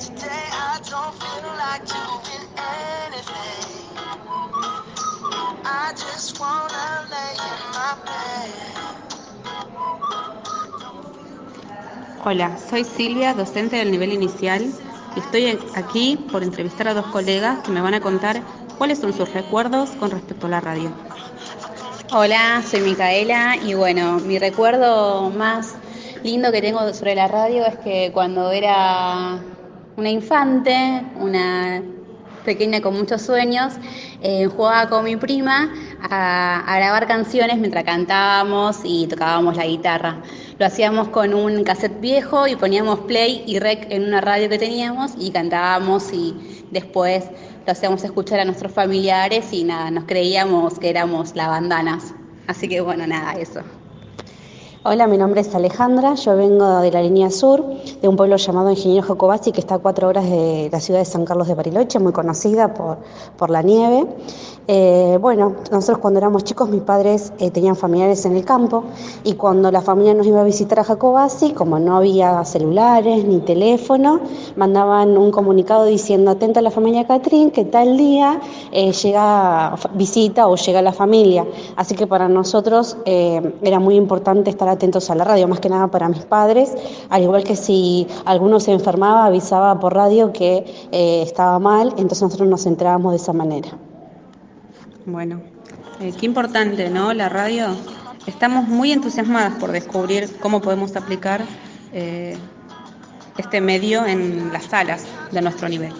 Today I don't feel like doing anything. I just wanna lay in my bed. Hola, soy Silvia, docente del nivel inicial, y estoy aquí por entrevistar a dos colegas que me van a contar cuáles son sus recuerdos con respecto a la radio. Hola, soy Micaela y bueno, mi recuerdo más lindo que tengo sobre la radio es que cuando era una infante, una pequeña con muchos sueños, eh, jugaba con mi prima a, grabar canciones mientras cantábamos y tocábamos la guitarra. Lo hacíamos con un cassette viejo y poníamos play y rec en una radio que teníamos y cantábamos y después lo hacíamos escuchar a nuestros familiares y nada, nos creíamos que éramos la bandanas. Así que bueno, nada, eso. Hola, mi nombre es Alejandra, yo vengo de la línea sur, de un pueblo llamado Ingeniero Jacobasi, que está a cuatro horas de la ciudad de San Carlos de Bariloche, muy conocida por, por la nieve. Eh, bueno, nosotros cuando éramos chicos, mis padres eh, tenían familiares en el campo y cuando la familia nos iba a visitar a Jacobasi, como no había celulares ni teléfono, mandaban un comunicado diciendo, atenta la familia Catrín, que tal día eh, llega visita o llega la familia. Así que para nosotros era muy importante estar atentos a la radio, más que nada para mis padres, al igual que si alguno se enfermaba, avisaba por radio que eh, estaba mal, entonces nosotros nos enterábamos de esa manera. Bueno, eh, qué importante, ¿no? La radio. Estamos muy entusiasmadas por descubrir cómo podemos aplicar eh, este medio en las salas de nuestro nivel.